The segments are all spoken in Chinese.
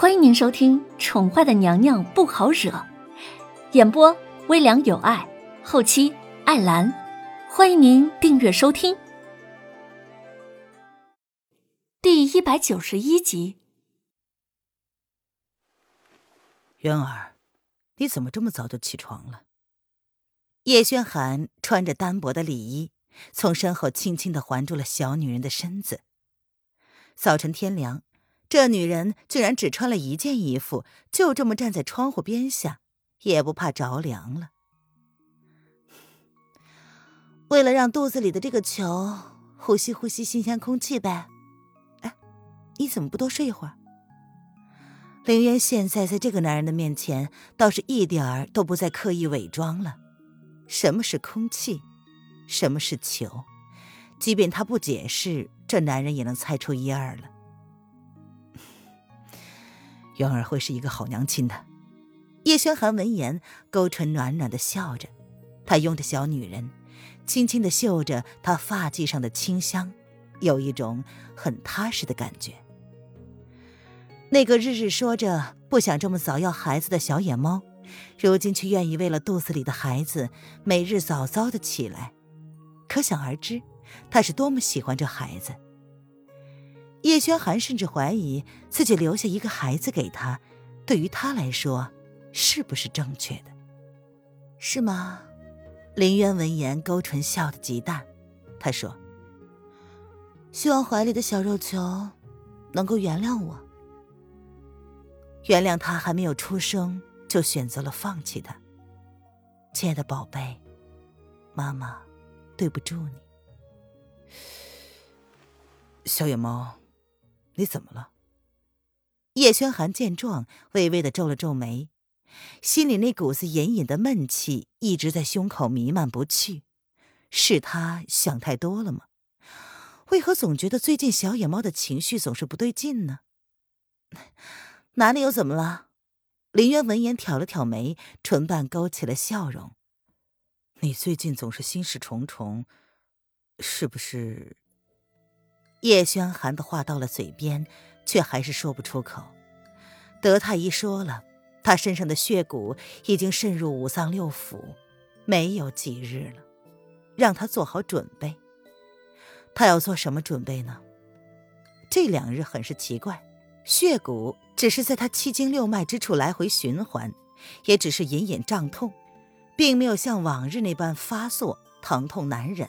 欢迎您收听《宠坏的娘娘不好惹》，演播微凉有爱，后期艾兰。欢迎您订阅收听。第一百九十一集。渊儿，你怎么这么早就起床了？叶轩寒穿着单薄的里衣，从身后轻轻的环住了小女人的身子。早晨天凉。这女人居然只穿了一件衣服，就这么站在窗户边下，也不怕着凉了。为了让肚子里的这个球呼吸呼吸新鲜空气呗。哎，你怎么不多睡一会儿？凌渊现在在这个男人的面前，倒是一点儿都不再刻意伪装了。什么是空气？什么是球？即便他不解释，这男人也能猜出一二了。元儿会是一个好娘亲的。叶轩寒闻言，勾唇暖暖的笑着。他拥着小女人，轻轻的嗅着她发髻上的清香，有一种很踏实的感觉。那个日日说着不想这么早要孩子的小野猫，如今却愿意为了肚子里的孩子，每日早早的起来，可想而知，他是多么喜欢这孩子。叶轩寒甚至怀疑自己留下一个孩子给他，对于他来说，是不是正确的？是吗？林渊闻言勾唇笑得极淡，他说：“希望怀里的小肉球能够原谅我，原谅他还没有出生就选择了放弃他。亲爱的宝贝，妈妈对不住你。”小野猫。你怎么了？叶轩寒见状，微微的皱了皱眉，心里那股子隐隐的闷气一直在胸口弥漫不去。是他想太多了吗？为何总觉得最近小野猫的情绪总是不对劲呢？哪里又怎么了？林渊闻言挑了挑眉，唇瓣勾起了笑容。你最近总是心事重重，是不是？叶轩寒的话到了嘴边，却还是说不出口。德太医说了，他身上的血骨已经渗入五脏六腑，没有几日了，让他做好准备。他要做什么准备呢？这两日很是奇怪，血骨只是在他七经六脉之处来回循环，也只是隐隐胀痛，并没有像往日那般发作，疼痛难忍。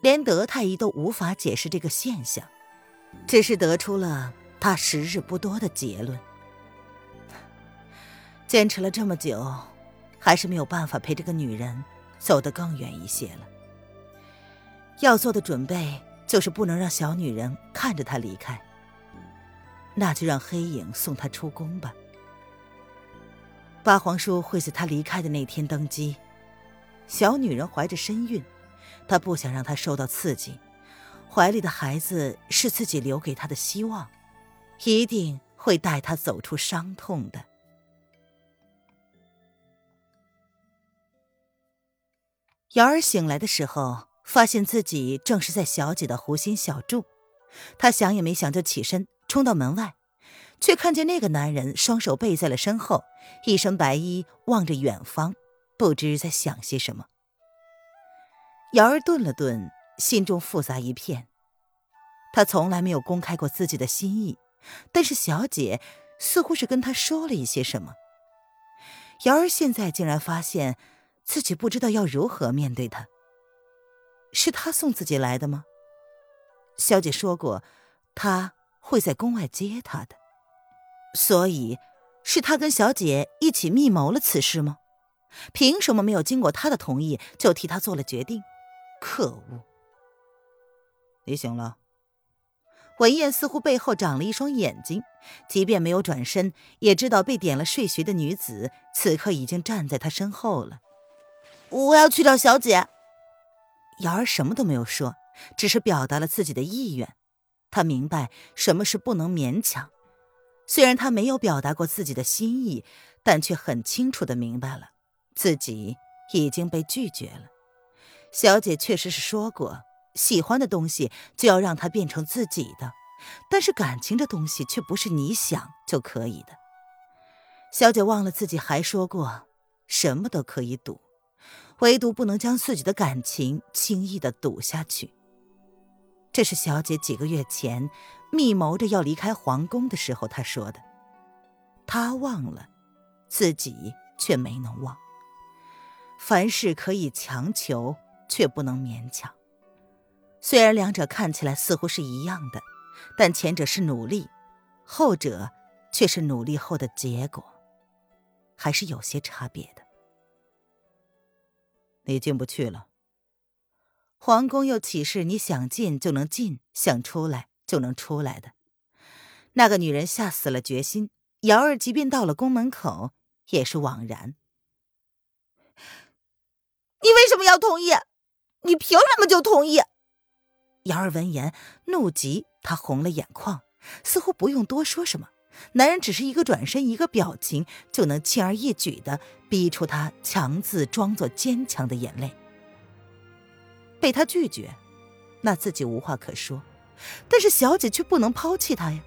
连德太医都无法解释这个现象，只是得出了他时日不多的结论。坚持了这么久，还是没有办法陪这个女人走得更远一些了。要做的准备就是不能让小女人看着他离开，那就让黑影送他出宫吧。八皇叔会在他离开的那天登基，小女人怀着身孕。他不想让他受到刺激，怀里的孩子是自己留给他的希望，一定会带他走出伤痛的。瑶儿醒来的时候，发现自己正是在小姐的湖心小筑，她想也没想就起身冲到门外，却看见那个男人双手背在了身后，一身白衣望着远方，不知在想些什么。瑶儿顿了顿，心中复杂一片。他从来没有公开过自己的心意，但是小姐似乎是跟他说了一些什么。瑶儿现在竟然发现自己不知道要如何面对他。是他送自己来的吗？小姐说过，他会在宫外接她的，所以是他跟小姐一起密谋了此事吗？凭什么没有经过他的同意就替他做了决定？可恶！你醒了。文燕似乎背后长了一双眼睛，即便没有转身，也知道被点了睡穴的女子此刻已经站在他身后了。我要去找小姐。瑶儿什么都没有说，只是表达了自己的意愿。他明白什么是不能勉强，虽然他没有表达过自己的心意，但却很清楚的明白了自己已经被拒绝了。小姐确实是说过，喜欢的东西就要让它变成自己的，但是感情这东西却不是你想就可以的。小姐忘了自己还说过，什么都可以赌，唯独不能将自己的感情轻易的赌下去。这是小姐几个月前密谋着要离开皇宫的时候她说的。她忘了，自己却没能忘。凡事可以强求，却不能勉强。虽然两者看起来似乎是一样的，但前者是努力，后者却是努力后的结果，还是有些差别的。你进不去了。皇宫又岂是你想进就能进，想出来就能出来的？那个女人下死了决心，瑶儿即便到了宫门口，也是枉然。你为什么要同意？你凭什么就同意？瑶儿闻言怒极，她红了眼眶，似乎不用多说什么，男人只是一个转身，一个表情，就能轻而易举的逼出他强自装作坚强的眼泪。被他拒绝，那自己无话可说，但是小姐却不能抛弃他呀。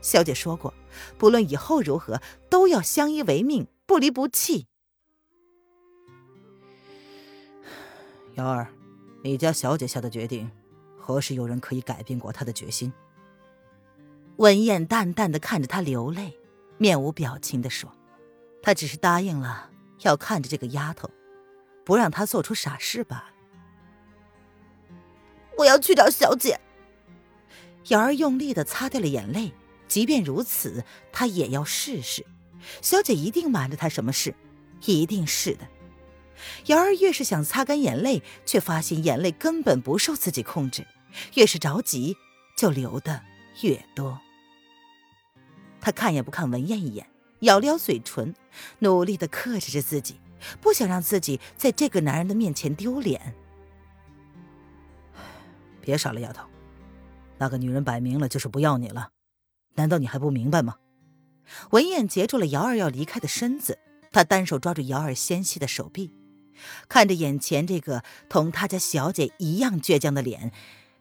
小姐说过，不论以后如何，都要相依为命，不离不弃。瑶儿，你家小姐下的决定，何时有人可以改变过她的决心？文燕淡淡的看着他流泪，面无表情的说：“他只是答应了，要看着这个丫头，不让她做出傻事罢了。”我要去找小姐。瑶儿用力的擦掉了眼泪，即便如此，她也要试试。小姐一定瞒着她什么事，一定是的。瑶儿越是想擦干眼泪，却发现眼泪根本不受自己控制，越是着急，就流的越多。他看也不看文燕一眼，咬了咬嘴唇，努力的克制着自己，不想让自己在这个男人的面前丢脸。别傻了，丫头，那个女人摆明了就是不要你了，难道你还不明白吗？文燕截住了瑶儿要离开的身子，她单手抓住瑶儿纤细的手臂。看着眼前这个同他家小姐一样倔强的脸，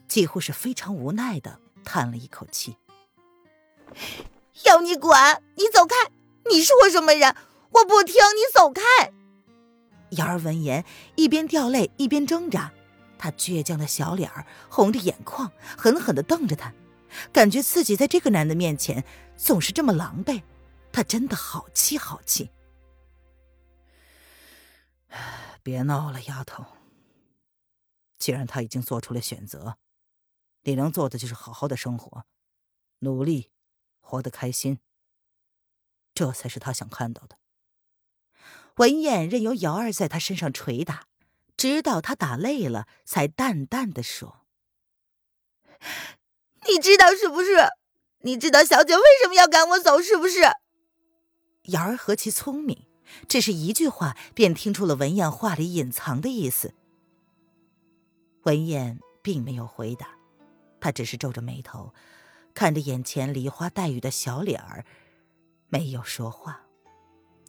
几乎是非常无奈的叹了一口气。要你管！你走开！你是我什么人？我不听！你走开！瑶儿闻言，一边掉泪一边挣扎，她倔强的小脸儿红着眼眶，狠狠的瞪着他，感觉自己在这个男的面前总是这么狼狈，她真的好气好气。别闹了，丫头。既然他已经做出了选择，你能做的就是好好的生活，努力，活得开心。这才是他想看到的。文燕任由瑶儿在他身上捶打，直到他打累了，才淡淡的说：“你知道是不是？你知道小姐为什么要赶我走是不是？”瑶儿何其聪明。只是一句话，便听出了文燕话里隐藏的意思。文燕并没有回答，她只是皱着眉头，看着眼前梨花带雨的小脸儿，没有说话，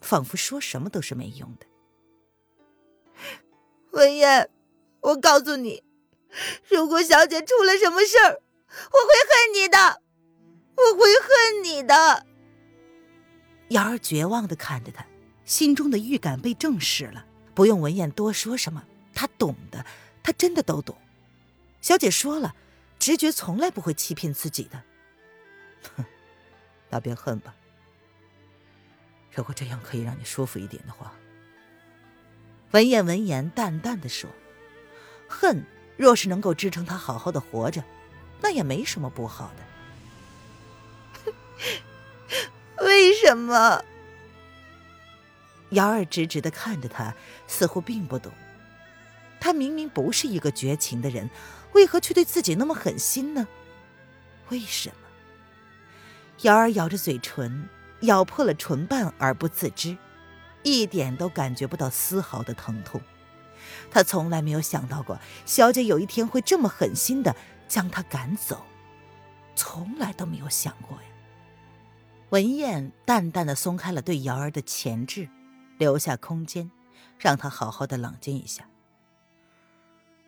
仿佛说什么都是没用的。文燕，我告诉你，如果小姐出了什么事儿，我会恨你的，我会恨你的。瑶儿绝望的看着他。心中的预感被证实了，不用文燕多说什么，她懂的，她真的都懂。小姐说了，直觉从来不会欺骗自己的。哼，那便恨吧。如果这样可以让你舒服一点的话。文燕闻言淡淡的说：“恨若是能够支撑他好好的活着，那也没什么不好的。为什么？”瑶儿直直的看着他，似乎并不懂。他明明不是一个绝情的人，为何却对自己那么狠心呢？为什么？瑶儿咬着嘴唇，咬破了唇瓣而不自知，一点都感觉不到丝毫的疼痛。他从来没有想到过，小姐有一天会这么狠心的将他赶走，从来都没有想过呀。文燕淡淡的松开了对瑶儿的钳制。留下空间，让他好好的冷静一下。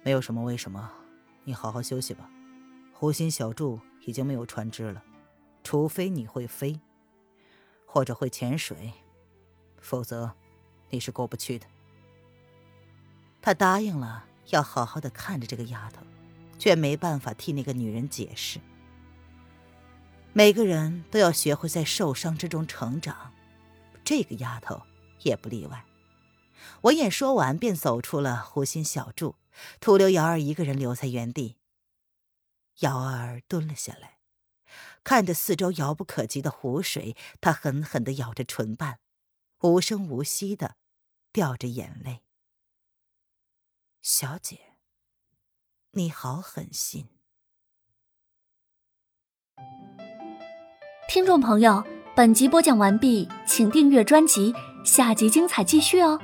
没有什么为什么，你好好休息吧。湖心小筑已经没有船只了，除非你会飞，或者会潜水，否则你是过不去的。他答应了，要好好的看着这个丫头，却没办法替那个女人解释。每个人都要学会在受伤之中成长，这个丫头也不例外。文眼说完，便走出了湖心小筑，徒留瑶儿一个人留在原地。瑶儿蹲了下来，看着四周遥不可及的湖水，她狠狠的咬着唇瓣，无声无息的掉着眼泪。小姐，你好狠心。听众朋友，本集播讲完毕，请订阅专辑，下集精彩继续哦。